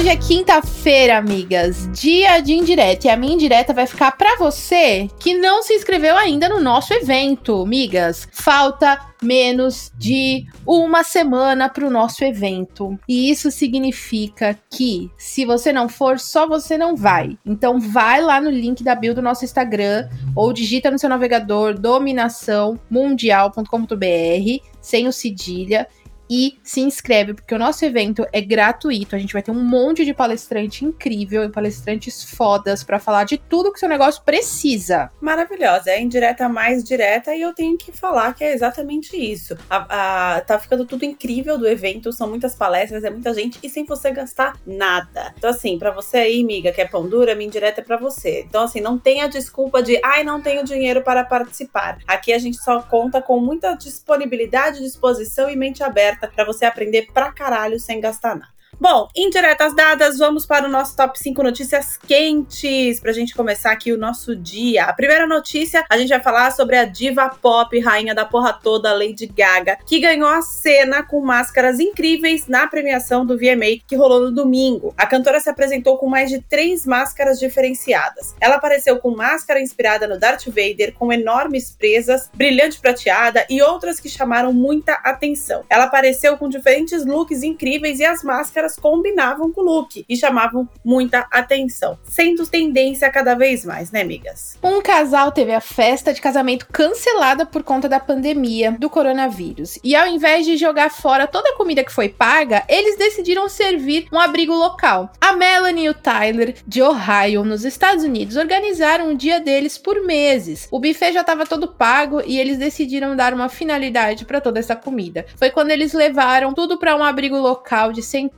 Hoje é quinta-feira, amigas, dia de indireta. E a minha indireta vai ficar para você que não se inscreveu ainda no nosso evento, amigas. Falta menos de uma semana para o nosso evento. E isso significa que, se você não for, só você não vai. Então, vai lá no link da bio do nosso Instagram ou digita no seu navegador dominaçãomundial.com.br sem o cedilha e se inscreve, porque o nosso evento é gratuito. A gente vai ter um monte de palestrante incrível e palestrantes fodas para falar de tudo que seu negócio precisa. Maravilhosa, é indireta mais direta e eu tenho que falar que é exatamente isso. A, a, tá ficando tudo incrível do evento, são muitas palestras, é muita gente e sem você gastar nada. Então, assim, para você aí, miga, que é pão dura, minha indireta é pra você. Então, assim, não tenha desculpa de, ai, não tenho dinheiro para participar. Aqui a gente só conta com muita disponibilidade, disposição e mente aberta para você aprender pra caralho sem gastar nada. Bom, indiretas dadas, vamos para o nosso top 5 notícias quentes, para a gente começar aqui o nosso dia. A primeira notícia, a gente vai falar sobre a diva pop, rainha da porra toda, Lady Gaga, que ganhou a cena com máscaras incríveis na premiação do VMA que rolou no domingo. A cantora se apresentou com mais de três máscaras diferenciadas. Ela apareceu com máscara inspirada no Darth Vader, com enormes presas, brilhante prateada e outras que chamaram muita atenção. Ela apareceu com diferentes looks incríveis e as máscaras combinavam com o look e chamavam muita atenção, sendo tendência cada vez mais, né, amigas? Um casal teve a festa de casamento cancelada por conta da pandemia do coronavírus. E ao invés de jogar fora toda a comida que foi paga, eles decidiram servir um abrigo local. A Melanie e o Tyler, de Ohio, nos Estados Unidos, organizaram um dia deles por meses. O buffet já estava todo pago e eles decidiram dar uma finalidade para toda essa comida. Foi quando eles levaram tudo para um abrigo local de sem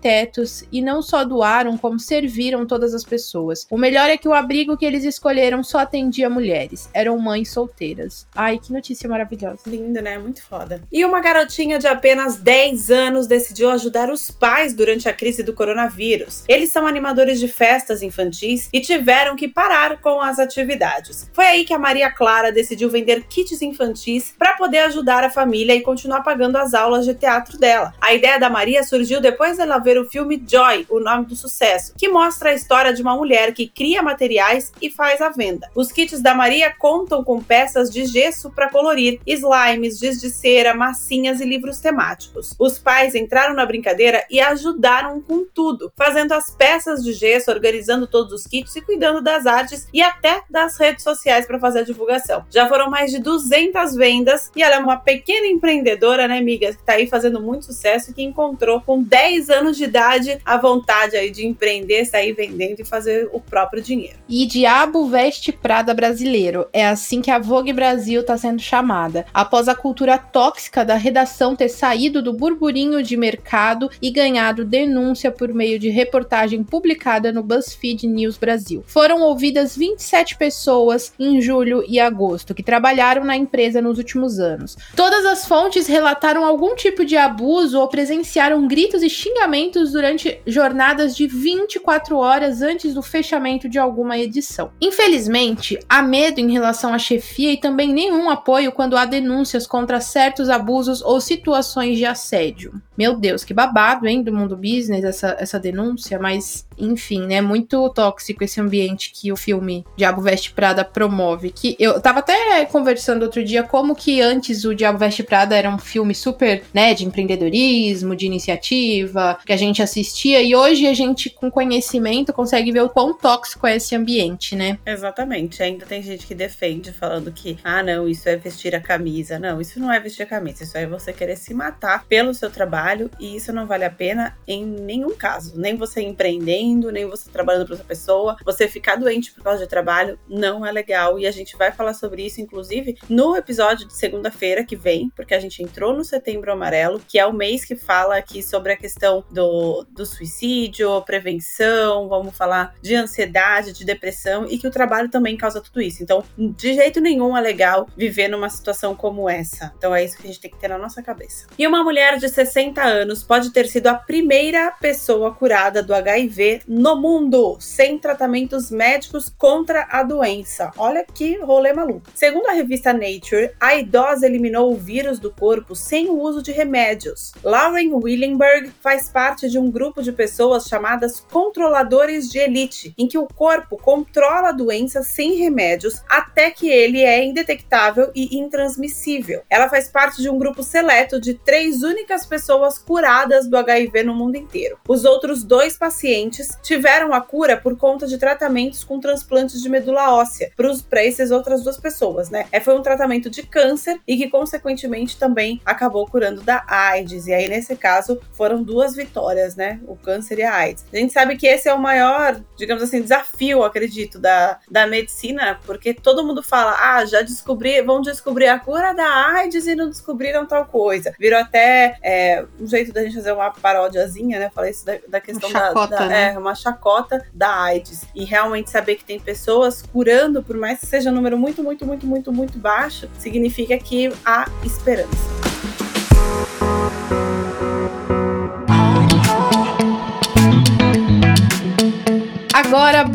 e não só doaram, como serviram todas as pessoas. O melhor é que o abrigo que eles escolheram só atendia mulheres. Eram mães solteiras. Ai, que notícia maravilhosa. Lindo, né? Muito foda. E uma garotinha de apenas 10 anos decidiu ajudar os pais durante a crise do coronavírus. Eles são animadores de festas infantis e tiveram que parar com as atividades. Foi aí que a Maria Clara decidiu vender kits infantis para poder ajudar a família e continuar pagando as aulas de teatro dela. A ideia da Maria surgiu depois dela ver o filme Joy, o nome do sucesso, que mostra a história de uma mulher que cria materiais e faz a venda. Os kits da Maria contam com peças de gesso para colorir, slimes, giz de cera, massinhas e livros temáticos. Os pais entraram na brincadeira e ajudaram com tudo, fazendo as peças de gesso, organizando todos os kits e cuidando das artes e até das redes sociais para fazer a divulgação. Já foram mais de 200 vendas e ela é uma pequena empreendedora, né, amiga, que está aí fazendo muito sucesso e que encontrou com 10 anos de a vontade aí de empreender, sair vendendo e fazer o próprio dinheiro. E diabo veste Prada brasileiro. É assim que a Vogue Brasil está sendo chamada. Após a cultura tóxica da redação ter saído do burburinho de mercado e ganhado denúncia por meio de reportagem publicada no BuzzFeed News Brasil. Foram ouvidas 27 pessoas em julho e agosto que trabalharam na empresa nos últimos anos. Todas as fontes relataram algum tipo de abuso ou presenciaram gritos e xingamentos durante jornadas de 24 horas antes do fechamento de alguma edição. Infelizmente, há medo em relação à chefia e também nenhum apoio quando há denúncias contra certos abusos ou situações de assédio. Meu Deus, que babado, hein, do mundo business essa, essa denúncia, mas enfim, né, muito tóxico esse ambiente que o filme Diabo Veste Prada promove. Que eu tava até conversando outro dia como que antes o Diabo Veste Prada era um filme super, né, de empreendedorismo, de iniciativa, que a gente assistia e hoje a gente com conhecimento consegue ver o quão tóxico é esse ambiente, né? Exatamente. Ainda tem gente que defende falando que, ah, não, isso é vestir a camisa. Não, isso não é vestir a camisa, isso é você querer se matar pelo seu trabalho e isso não vale a pena em nenhum caso. Nem você empreendendo, nem você trabalhando para outra pessoa. Você ficar doente por causa de trabalho não é legal e a gente vai falar sobre isso, inclusive, no episódio de segunda-feira que vem, porque a gente entrou no Setembro Amarelo, que é o mês que fala aqui sobre a questão do do, suicídio, prevenção, vamos falar de ansiedade, de depressão e que o trabalho também causa tudo isso. Então, de jeito nenhum é legal viver numa situação como essa. Então, é isso que a gente tem que ter na nossa cabeça. E uma mulher de 60 anos pode ter sido a primeira pessoa curada do HIV no mundo, sem tratamentos médicos contra a doença. Olha que rolê maluco. Segundo a revista Nature, a idosa eliminou o vírus do corpo sem o uso de remédios. Lauren Willenberg faz parte de um grupo de pessoas chamadas controladores de elite, em que o corpo controla a doença sem remédios até que ele é indetectável e intransmissível. Ela faz parte de um grupo seleto de três únicas pessoas curadas do HIV no mundo inteiro. Os outros dois pacientes tiveram a cura por conta de tratamentos com transplantes de medula óssea para essas outras duas pessoas, né? É, foi um tratamento de câncer e que, consequentemente, também acabou curando da AIDS. E aí, nesse caso, foram duas vitórias, né? O câncer e a AIDS. A gente sabe que esse é o maior, digamos assim, desafio, acredito, da, da medicina, porque todo mundo fala, ah, já descobri, vão descobrir a cura da AIDS e não descobriram tal coisa. Virou até é, um jeito da gente fazer uma paródiazinha, né? Falei isso da, da questão chacota, da, da né? é, uma chacota da AIDS. E realmente saber que tem pessoas curando, por mais que seja um número muito, muito, muito, muito, muito baixo, significa que há esperança.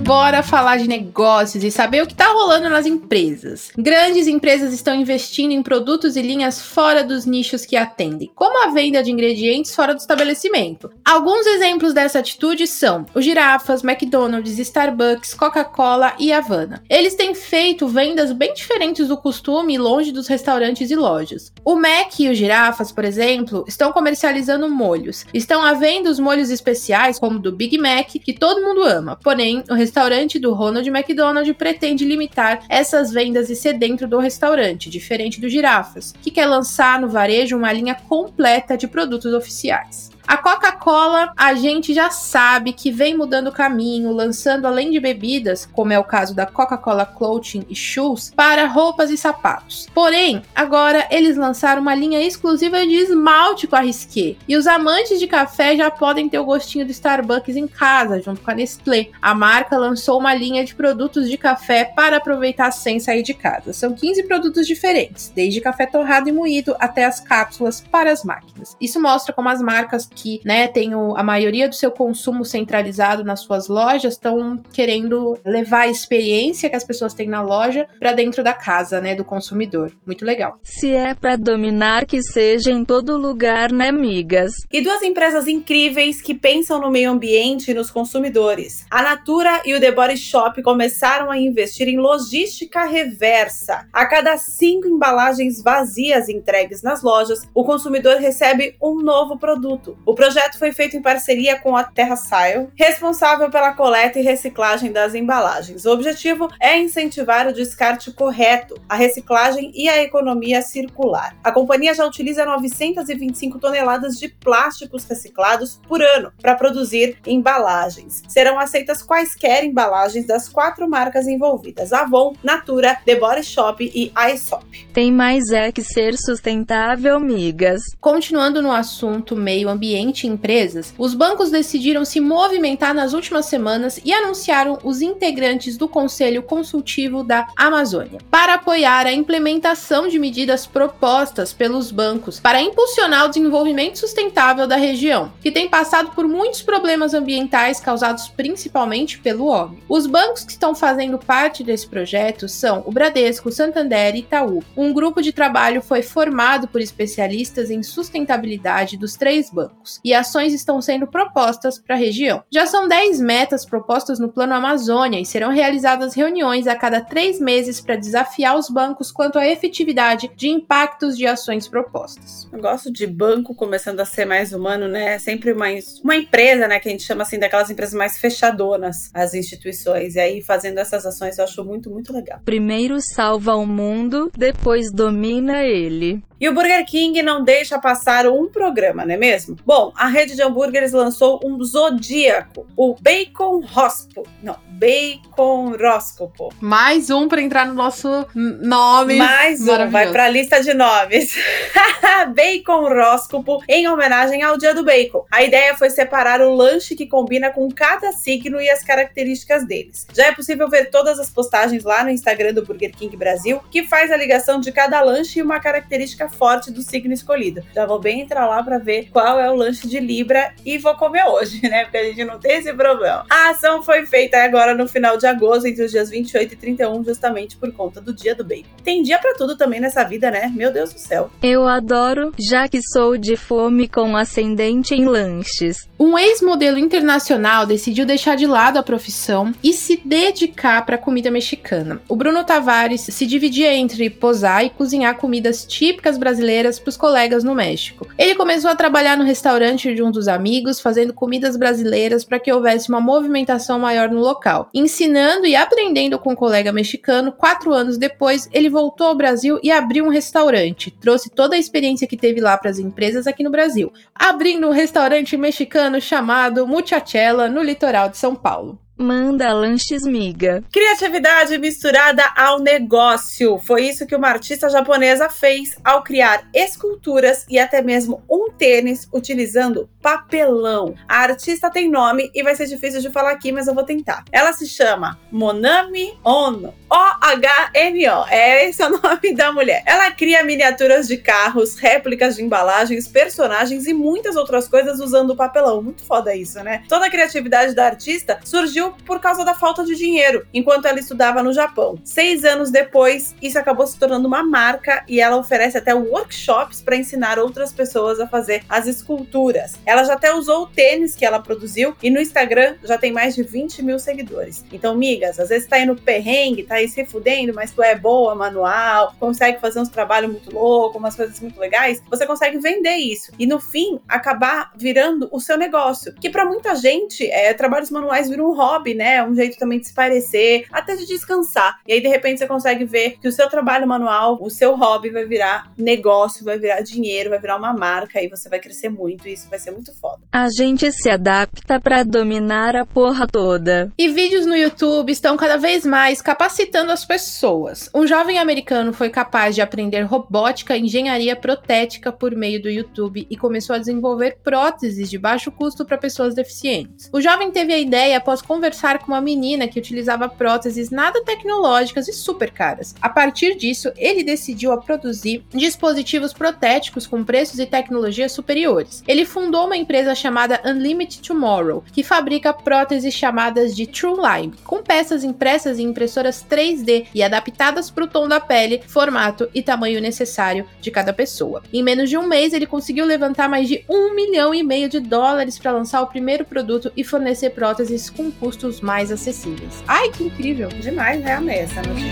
Bora falar de negócios e saber o que está rolando nas empresas. Grandes empresas estão investindo em produtos e linhas fora dos nichos que atendem, como a venda de ingredientes fora do estabelecimento. Alguns exemplos dessa atitude são o Girafas, McDonald's, Starbucks, Coca-Cola e Havana. Eles têm feito vendas bem diferentes do costume longe dos restaurantes e lojas. O Mac e o Girafas, por exemplo, estão comercializando molhos. Estão à venda os molhos especiais, como do Big Mac, que todo mundo ama. Porém, o restaurante do Ronald McDonald pretende limitar essas vendas e ser dentro do restaurante, diferente do Girafas, que quer lançar no varejo uma linha completa de produtos oficiais. A Coca-Cola, a gente já sabe que vem mudando o caminho, lançando além de bebidas, como é o caso da Coca-Cola Clothing e Shoes, para roupas e sapatos. Porém, agora eles lançaram uma linha exclusiva de esmalte com a Risqué. E os amantes de café já podem ter o gostinho do Starbucks em casa, junto com a Nestlé. A marca lançou uma linha de produtos de café para aproveitar sem sair de casa. São 15 produtos diferentes, desde café torrado e moído até as cápsulas para as máquinas. Isso mostra como as marcas que né, tem o, a maioria do seu consumo centralizado nas suas lojas estão querendo levar a experiência que as pessoas têm na loja para dentro da casa, né, do consumidor. Muito legal. Se é para dominar, que seja em todo lugar, né, amigas? E duas empresas incríveis que pensam no meio ambiente e nos consumidores. A Natura e o The Body Shop começaram a investir em logística reversa. A cada cinco embalagens vazias entregues nas lojas, o consumidor recebe um novo produto. O projeto foi feito em parceria com a TerraSile, responsável pela coleta e reciclagem das embalagens. O objetivo é incentivar o descarte correto, a reciclagem e a economia circular. A companhia já utiliza 925 toneladas de plásticos reciclados por ano para produzir embalagens. Serão aceitas quaisquer embalagens das quatro marcas envolvidas: Avon, Natura, The Body Shop e Aesop. Tem mais é que ser sustentável, migas. Continuando no assunto meio ambiente ambiente em empresas, os bancos decidiram se movimentar nas últimas semanas e anunciaram os integrantes do Conselho Consultivo da Amazônia para apoiar a implementação de medidas propostas pelos bancos para impulsionar o desenvolvimento sustentável da região, que tem passado por muitos problemas ambientais causados principalmente pelo homem. Os bancos que estão fazendo parte desse projeto são o Bradesco, Santander e Itaú. Um grupo de trabalho foi formado por especialistas em sustentabilidade dos três bancos e ações estão sendo propostas para a região. Já são 10 metas propostas no Plano Amazônia e serão realizadas reuniões a cada três meses para desafiar os bancos quanto à efetividade de impactos de ações propostas. Eu gosto de banco começando a ser mais humano, né? É sempre mais uma empresa, né? Que a gente chama assim daquelas empresas mais fechadonas, as instituições. E aí, fazendo essas ações, eu acho muito, muito legal. Primeiro salva o mundo, depois domina ele. E o Burger King não deixa passar um programa, não é mesmo? Bom, a rede de hambúrgueres lançou um zodíaco, o Bacon Hospo. Não, Bacon Róscopo. Mais um para entrar no nosso nome. Mais um, vai para a lista de nomes. bacon Róscopo, em homenagem ao dia do bacon. A ideia foi separar o lanche que combina com cada signo e as características deles. Já é possível ver todas as postagens lá no Instagram do Burger King Brasil, que faz a ligação de cada lanche e uma característica forte do signo escolhido. Já vou bem entrar lá para ver qual é o lanche de Libra e vou comer hoje, né? Porque a gente não tem esse problema. A ação foi feita agora no final de agosto, entre os dias 28 e 31, justamente por conta do dia do bacon. Tem dia para tudo também nessa vida, né? Meu Deus do céu. Eu adoro, já que sou de fome com ascendente em lanches. Um ex-modelo internacional decidiu deixar de lado a profissão e se dedicar para a comida mexicana. O Bruno Tavares se dividia entre posar e cozinhar comidas típicas brasileiras para os colegas no México. Ele começou a trabalhar no restaurante de um dos amigos, fazendo comidas brasileiras para que houvesse uma movimentação maior no local. Ensinando e aprendendo com um colega mexicano, quatro anos depois, ele voltou ao Brasil e abriu um restaurante. Trouxe toda a experiência que teve lá para as empresas aqui no Brasil, abrindo um restaurante mexicano chamado Muchachela, no litoral de São Paulo. Manda lanches miga. Criatividade misturada ao negócio. Foi isso que uma artista japonesa fez ao criar esculturas e até mesmo um tênis utilizando papelão. A artista tem nome e vai ser difícil de falar aqui, mas eu vou tentar. Ela se chama Monami Ono. O-H-N-O. É esse é o nome da mulher. Ela cria miniaturas de carros, réplicas de embalagens, personagens e muitas outras coisas usando papelão. Muito foda isso, né? Toda a criatividade da artista surgiu por causa da falta de dinheiro, enquanto ela estudava no Japão. Seis anos depois, isso acabou se tornando uma marca e ela oferece até workshops para ensinar outras pessoas a fazer as esculturas. Ela já até usou o tênis que ela produziu e no Instagram já tem mais de 20 mil seguidores. Então, migas, às vezes tá no perrengue, tá aí se fudendo, mas tu é boa, manual, consegue fazer uns trabalhos muito loucos, umas coisas muito legais, você consegue vender isso. E no fim, acabar virando o seu negócio. Que para muita gente, é, trabalhos manuais viram um hobby né? Um jeito também de se parecer, até de descansar. E aí, de repente, você consegue ver que o seu trabalho manual, o seu hobby vai virar negócio, vai virar dinheiro, vai virar uma marca e você vai crescer muito. E isso vai ser muito foda. A gente se adapta para dominar a porra toda. E vídeos no YouTube estão cada vez mais capacitando as pessoas. Um jovem americano foi capaz de aprender robótica e engenharia protética por meio do YouTube e começou a desenvolver próteses de baixo custo para pessoas deficientes. O jovem teve a ideia após conversar conversar com uma menina que utilizava próteses nada tecnológicas e super caras. A partir disso, ele decidiu a produzir dispositivos protéticos com preços e tecnologias superiores. Ele fundou uma empresa chamada Unlimited Tomorrow, que fabrica próteses chamadas de True Line, com peças impressas em impressoras 3D e adaptadas para o tom da pele, formato e tamanho necessário de cada pessoa. Em menos de um mês, ele conseguiu levantar mais de um milhão e meio de dólares para lançar o primeiro produto e fornecer próteses com custo custos mais acessíveis. Ai, que incrível! Demais, né? Amei essa notícia.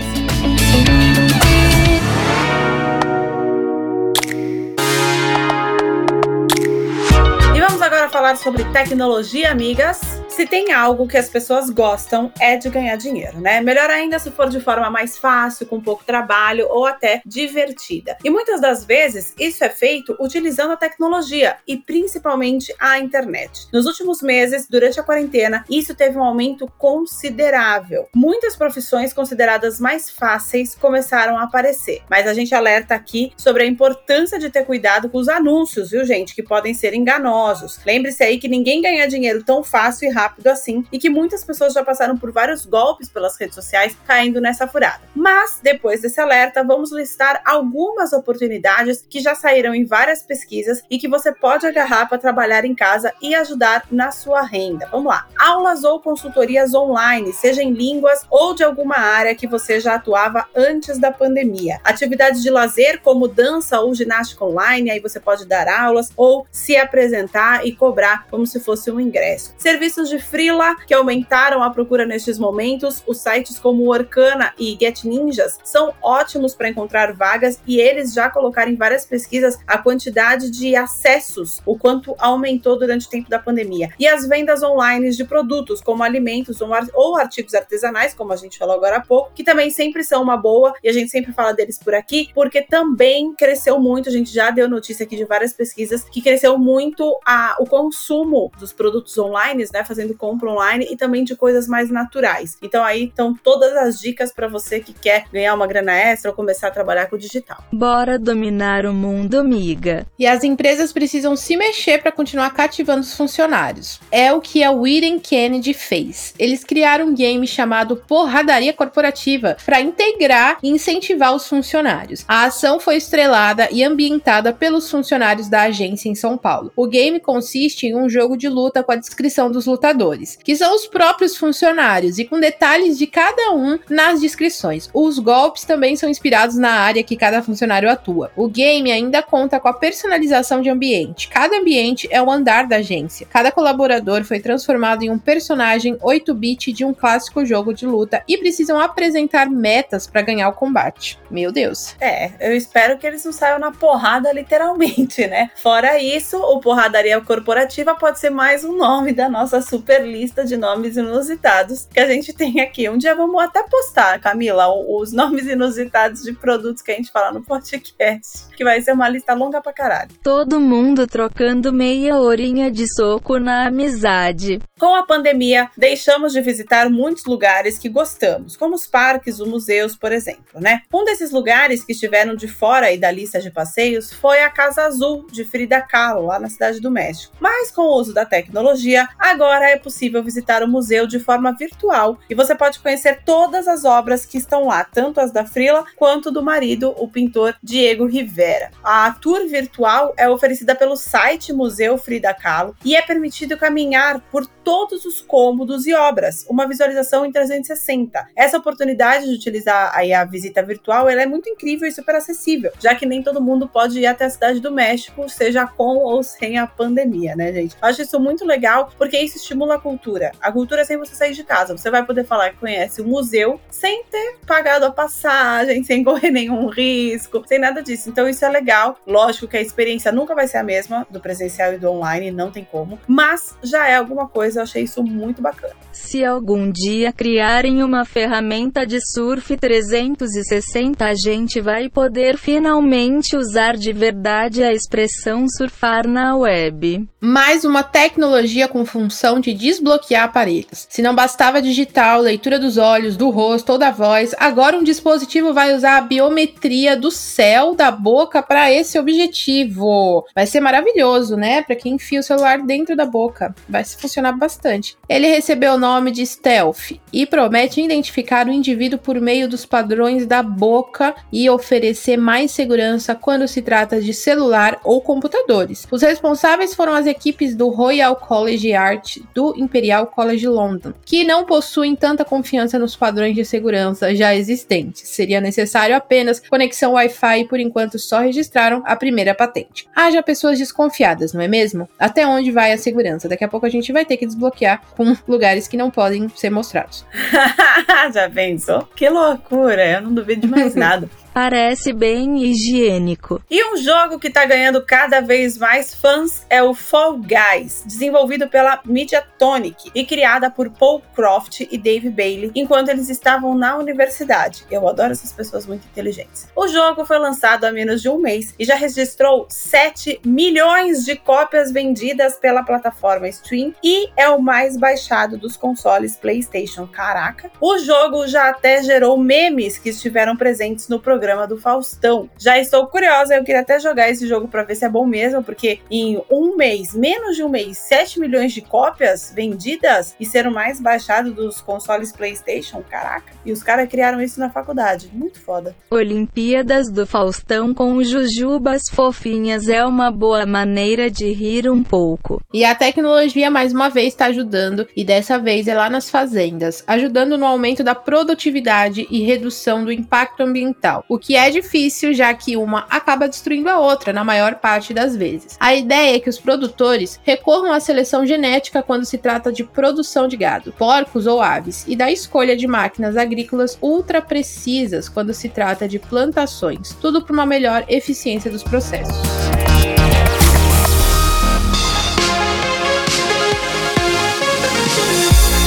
E vamos agora falar sobre tecnologia, amigas. Se tem algo que as pessoas gostam é de ganhar dinheiro, né? Melhor ainda se for de forma mais fácil, com pouco trabalho ou até divertida. E muitas das vezes isso é feito utilizando a tecnologia e principalmente a internet. Nos últimos meses, durante a quarentena, isso teve um aumento considerável. Muitas profissões consideradas mais fáceis começaram a aparecer, mas a gente alerta aqui sobre a importância de ter cuidado com os anúncios, viu, gente, que podem ser enganosos. Lembre-se aí que ninguém ganha dinheiro tão fácil e rápido rápido assim e que muitas pessoas já passaram por vários golpes pelas redes sociais caindo nessa furada. Mas, depois desse alerta, vamos listar algumas oportunidades que já saíram em várias pesquisas e que você pode agarrar para trabalhar em casa e ajudar na sua renda. Vamos lá. Aulas ou consultorias online, seja em línguas ou de alguma área que você já atuava antes da pandemia. Atividades de lazer, como dança ou ginástica online, aí você pode dar aulas ou se apresentar e cobrar como se fosse um ingresso. Serviços de de freela que aumentaram a procura nestes momentos. Os sites como Orkana e Get Ninjas são ótimos para encontrar vagas e eles já colocaram em várias pesquisas a quantidade de acessos, o quanto aumentou durante o tempo da pandemia. E as vendas online de produtos como alimentos ou artigos artesanais, como a gente falou agora há pouco, que também sempre são uma boa e a gente sempre fala deles por aqui, porque também cresceu muito. A gente já deu notícia aqui de várias pesquisas que cresceu muito a, o consumo dos produtos online, né? Fazendo fazendo compra online e também de coisas mais naturais. Então aí estão todas as dicas para você que quer ganhar uma grana extra ou começar a trabalhar com o digital. Bora dominar o mundo, amiga. E as empresas precisam se mexer para continuar cativando os funcionários. É o que a Whedon Kennedy fez. Eles criaram um game chamado Porradaria Corporativa para integrar e incentivar os funcionários. A ação foi estrelada e ambientada pelos funcionários da agência em São Paulo. O game consiste em um jogo de luta com a descrição dos lutadores, que são os próprios funcionários, e com detalhes de cada um nas descrições. Os golpes também são inspirados na área que cada funcionário atua. O game ainda conta com a personalização de ambiente. Cada ambiente é o andar da agência. Cada colaborador foi transformado em um personagem 8-bit de um clássico jogo de luta e precisam apresentar metas para ganhar o combate. Meu Deus. É, eu espero que eles não saiam na porrada literalmente, né? Fora isso, o Porradaria Corporativa pode ser mais um nome da nossa super lista de nomes inusitados que a gente tem aqui. Um dia vamos até postar, Camila, os nomes inusitados de produtos que a gente fala no podcast, que vai ser uma lista longa pra caralho. Todo mundo trocando meia horinha de soco na amizade. Com a pandemia, deixamos de visitar muitos lugares que gostamos, como os parques, os museus, por exemplo, né? Um desses lugares que estiveram de fora aí da lista de passeios foi a Casa Azul de Frida Kahlo, lá na cidade do México. Mas com o uso da tecnologia, agora é possível visitar o museu de forma virtual e você pode conhecer todas as obras que estão lá, tanto as da Frila quanto do marido, o pintor Diego Rivera. A tour virtual é oferecida pelo site Museu Frida Kahlo e é permitido caminhar por todos os cômodos e obras, uma visualização em 360. Essa oportunidade de utilizar aí a visita virtual ela é muito incrível e super acessível, já que nem todo mundo pode ir até a cidade do México, seja com ou sem a pandemia, né, gente? Eu acho isso muito legal porque isso estimula a cultura. A cultura é sem você sair de casa. Você vai poder falar que conhece o museu sem ter pagado a passagem, sem correr nenhum risco, sem nada disso. Então isso é legal. Lógico que a experiência nunca vai ser a mesma do presencial e do online, não tem como, mas já é alguma coisa eu achei isso muito bacana. Se algum dia criarem uma ferramenta de surf 360, a gente vai poder finalmente usar de verdade a expressão surfar na web. Mais uma tecnologia com função de desbloquear aparelhos. Se não bastava digital, leitura dos olhos, do rosto ou da voz, agora um dispositivo vai usar a biometria do céu da boca para esse objetivo. Vai ser maravilhoso, né? Para quem enfia o celular dentro da boca. Vai funcionar bastante bastante. Ele recebeu o nome de Stealth e promete identificar o indivíduo por meio dos padrões da boca e oferecer mais segurança quando se trata de celular ou computadores. Os responsáveis foram as equipes do Royal College Art do Imperial College London, que não possuem tanta confiança nos padrões de segurança já existentes. Seria necessário apenas conexão Wi-Fi e por enquanto só registraram a primeira patente. Haja pessoas desconfiadas, não é mesmo? Até onde vai a segurança? Daqui a pouco a gente vai ter que desbloquear com lugares que não podem ser mostrados. Já pensou? Que loucura! Eu não duvido de mais nada. Parece bem higiênico. E um jogo que tá ganhando cada vez mais fãs é o Fall Guys, desenvolvido pela Mediatonic e criada por Paul Croft e Dave Bailey enquanto eles estavam na universidade. Eu adoro essas pessoas muito inteligentes. O jogo foi lançado há menos de um mês e já registrou 7 milhões de cópias vendidas pela plataforma Steam e é o mais baixado dos consoles PlayStation. Caraca! O jogo já até gerou memes que estiveram presentes no programa programa do Faustão. Já estou curiosa, eu queria até jogar esse jogo para ver se é bom mesmo, porque em um mês, menos de um mês, 7 milhões de cópias vendidas e ser o mais baixado dos consoles PlayStation, caraca. E os caras criaram isso na faculdade, muito foda. Olimpíadas do Faustão com jujubas fofinhas é uma boa maneira de rir um pouco. E a tecnologia mais uma vez está ajudando, e dessa vez é lá nas fazendas, ajudando no aumento da produtividade e redução do impacto ambiental. O o que é difícil, já que uma acaba destruindo a outra na maior parte das vezes. A ideia é que os produtores recorram à seleção genética quando se trata de produção de gado, porcos ou aves, e da escolha de máquinas agrícolas ultra precisas quando se trata de plantações, tudo para uma melhor eficiência dos processos.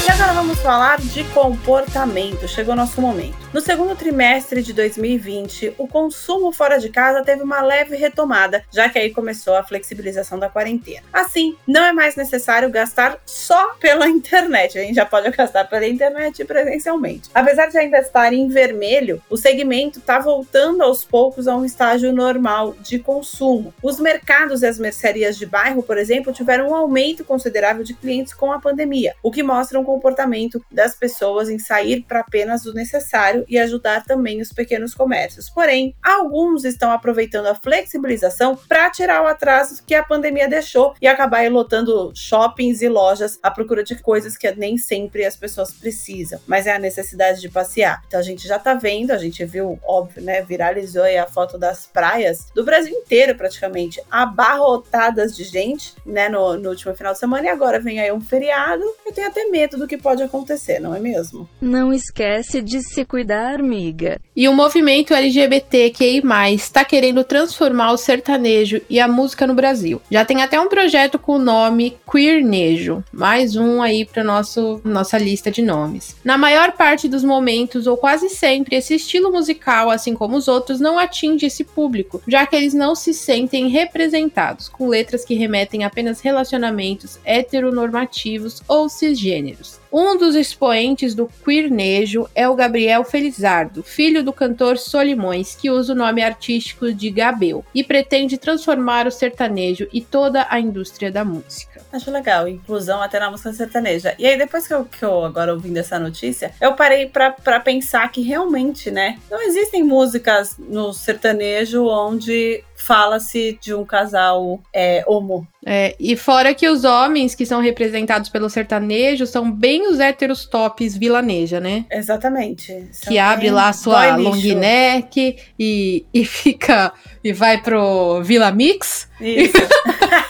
E agora vamos falar de comportamento. Chegou o nosso momento. No segundo trimestre de 2020, o consumo fora de casa teve uma leve retomada, já que aí começou a flexibilização da quarentena. Assim, não é mais necessário gastar só pela internet, a gente já pode gastar pela internet presencialmente. Apesar de ainda estar em vermelho, o segmento está voltando aos poucos a um estágio normal de consumo. Os mercados e as mercearias de bairro, por exemplo, tiveram um aumento considerável de clientes com a pandemia, o que mostra um comportamento das pessoas em sair para apenas o necessário e ajudar também os pequenos comércios. Porém, alguns estão aproveitando a flexibilização para tirar o atraso que a pandemia deixou e acabar lotando shoppings e lojas à procura de coisas que nem sempre as pessoas precisam, mas é a necessidade de passear. Então a gente já tá vendo, a gente viu, óbvio, né, viralizou aí a foto das praias do Brasil inteiro praticamente, abarrotadas de gente, né, no, no último final de semana e agora vem aí um feriado. Eu tenho até medo do que pode acontecer, não é mesmo? Não esquece de se cuidar, amiga. E o movimento LGBTQI+, está querendo transformar o sertanejo e a música no Brasil. Já tem até um projeto com o nome Queernejo, mais um aí para nosso nossa lista de nomes. Na maior parte dos momentos, ou quase sempre, esse estilo musical, assim como os outros, não atinge esse público, já que eles não se sentem representados, com letras que remetem apenas relacionamentos heteronormativos ou cisgêneros. Um dos expoentes do queernejo é o Gabriel Felizardo, filho do cantor Solimões, que usa o nome artístico de Gabel e pretende transformar o sertanejo e toda a indústria da música. Acho legal, inclusão até na música sertaneja. E aí, depois que eu, que eu agora ouvindo essa notícia, eu parei para pensar que realmente, né, não existem músicas no sertanejo onde fala-se de um casal é, homo. É, e fora que os homens que são representados pelo sertanejo são bem os héteros tops vilaneja, né? Exatamente. São que abre lá a sua long neck e, e fica e vai pro Vila Mix. Isso.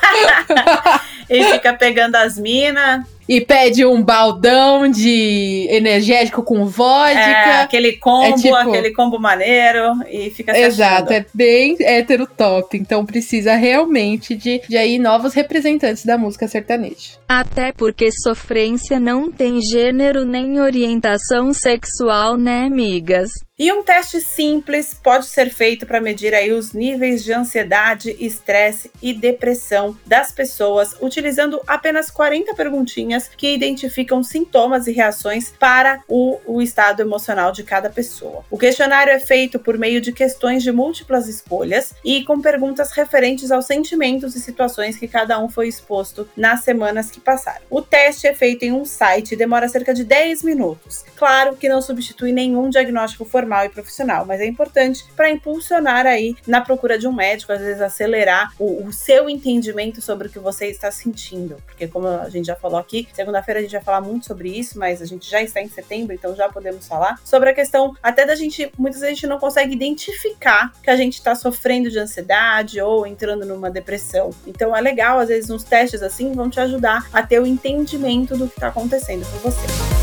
e fica pegando as minas e pede um baldão de energético com vodka. É, aquele combo, é tipo... aquele combo maneiro e fica se Exato, é bem hétero top. Então precisa realmente de, de aí novos representantes da música sertaneja. Até porque sofrência não tem gênero nem orientação sexual, né, amigas? E um teste simples pode ser feito para medir aí os níveis de ansiedade, estresse e depressão das pessoas, utilizando apenas 40 perguntinhas que identificam sintomas e reações para o, o estado emocional de cada pessoa. O questionário é feito por meio de questões de múltiplas escolhas e com perguntas referentes aos sentimentos e situações que cada um foi exposto nas semanas que passaram. O teste é feito em um site e demora cerca de 10 minutos. Claro que não substitui nenhum diagnóstico formal formal e profissional, mas é importante para impulsionar aí na procura de um médico, às vezes acelerar o, o, seu entendimento sobre o que você está sentindo, porque como a gente já falou aqui, segunda-feira a gente vai falar muito sobre isso, mas a gente já está em setembro, então já podemos falar sobre a questão até da gente, muitas vezes a gente não consegue identificar que a gente está sofrendo de ansiedade ou entrando numa depressão. Então é legal, às vezes uns testes assim vão te ajudar a ter o entendimento do que está acontecendo com você.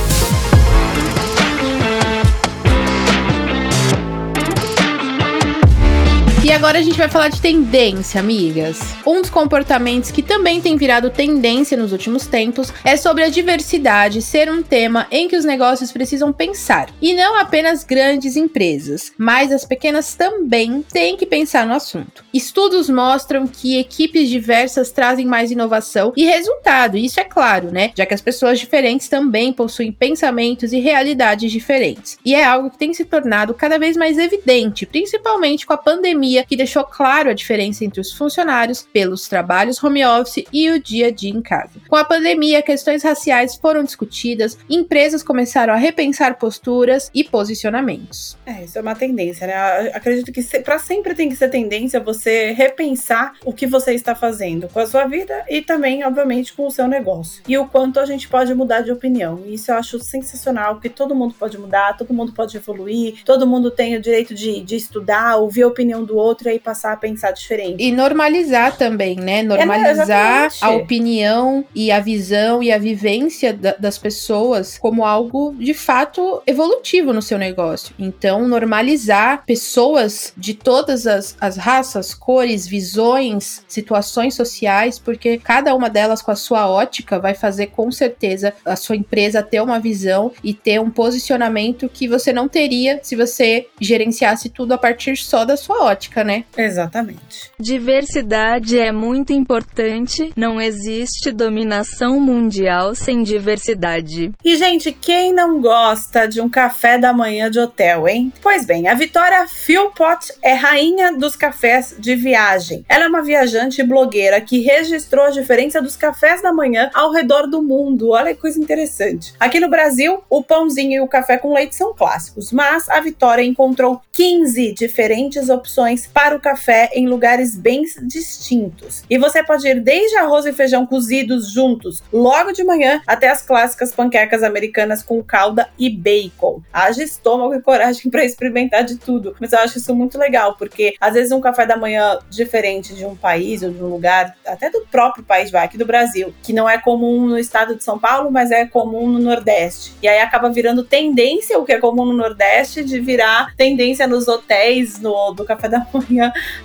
E agora a gente vai falar de tendência, amigas. Um dos comportamentos que também tem virado tendência nos últimos tempos é sobre a diversidade ser um tema em que os negócios precisam pensar. E não apenas grandes empresas, mas as pequenas também têm que pensar no assunto. Estudos mostram que equipes diversas trazem mais inovação e resultado, isso é claro, né? Já que as pessoas diferentes também possuem pensamentos e realidades diferentes. E é algo que tem se tornado cada vez mais evidente, principalmente com a pandemia pandemia que deixou claro a diferença entre os funcionários pelos trabalhos home office e o dia a dia em casa. Com a pandemia, questões raciais foram discutidas, empresas começaram a repensar posturas e posicionamentos. É, isso é uma tendência, né? acredito que para sempre tem que ser tendência você repensar o que você está fazendo com a sua vida e também, obviamente, com o seu negócio. E o quanto a gente pode mudar de opinião. Isso eu acho sensacional, que todo mundo pode mudar, todo mundo pode evoluir, todo mundo tem o direito de, de estudar, ouvir a opinião do outro outro e aí passar a pensar diferente. E normalizar também, né? Normalizar a opinião e a visão e a vivência da, das pessoas como algo de fato evolutivo no seu negócio. Então, normalizar pessoas de todas as, as raças, cores, visões, situações sociais, porque cada uma delas com a sua ótica vai fazer com certeza a sua empresa ter uma visão e ter um posicionamento que você não teria se você gerenciasse tudo a partir só da sua ótica, né? Exatamente. Diversidade é muito importante, não existe dominação mundial sem diversidade. E, gente, quem não gosta de um café da manhã de hotel, hein? Pois bem, a Vitória Philpott é rainha dos cafés de viagem. Ela é uma viajante e blogueira que registrou a diferença dos cafés da manhã ao redor do mundo. Olha que coisa interessante. Aqui no Brasil, o pãozinho e o café com leite são clássicos, mas a Vitória encontrou 15 diferentes opções para o café em lugares bem distintos. E você pode ir desde arroz e feijão cozidos juntos, logo de manhã, até as clássicas panquecas americanas com calda e bacon. Haja estômago e coragem para experimentar de tudo. Mas eu acho isso muito legal, porque às vezes um café da manhã diferente de um país ou de um lugar, até do próprio país, vai, aqui do Brasil, que não é comum no estado de São Paulo, mas é comum no Nordeste. E aí acaba virando tendência, o que é comum no Nordeste, de virar tendência nos hotéis no, do café da manhã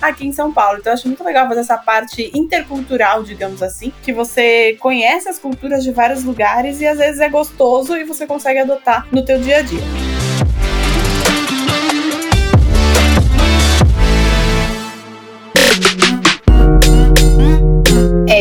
aqui em São Paulo. Então eu acho muito legal fazer essa parte intercultural, digamos assim, que você conhece as culturas de vários lugares e às vezes é gostoso e você consegue adotar no teu dia a dia.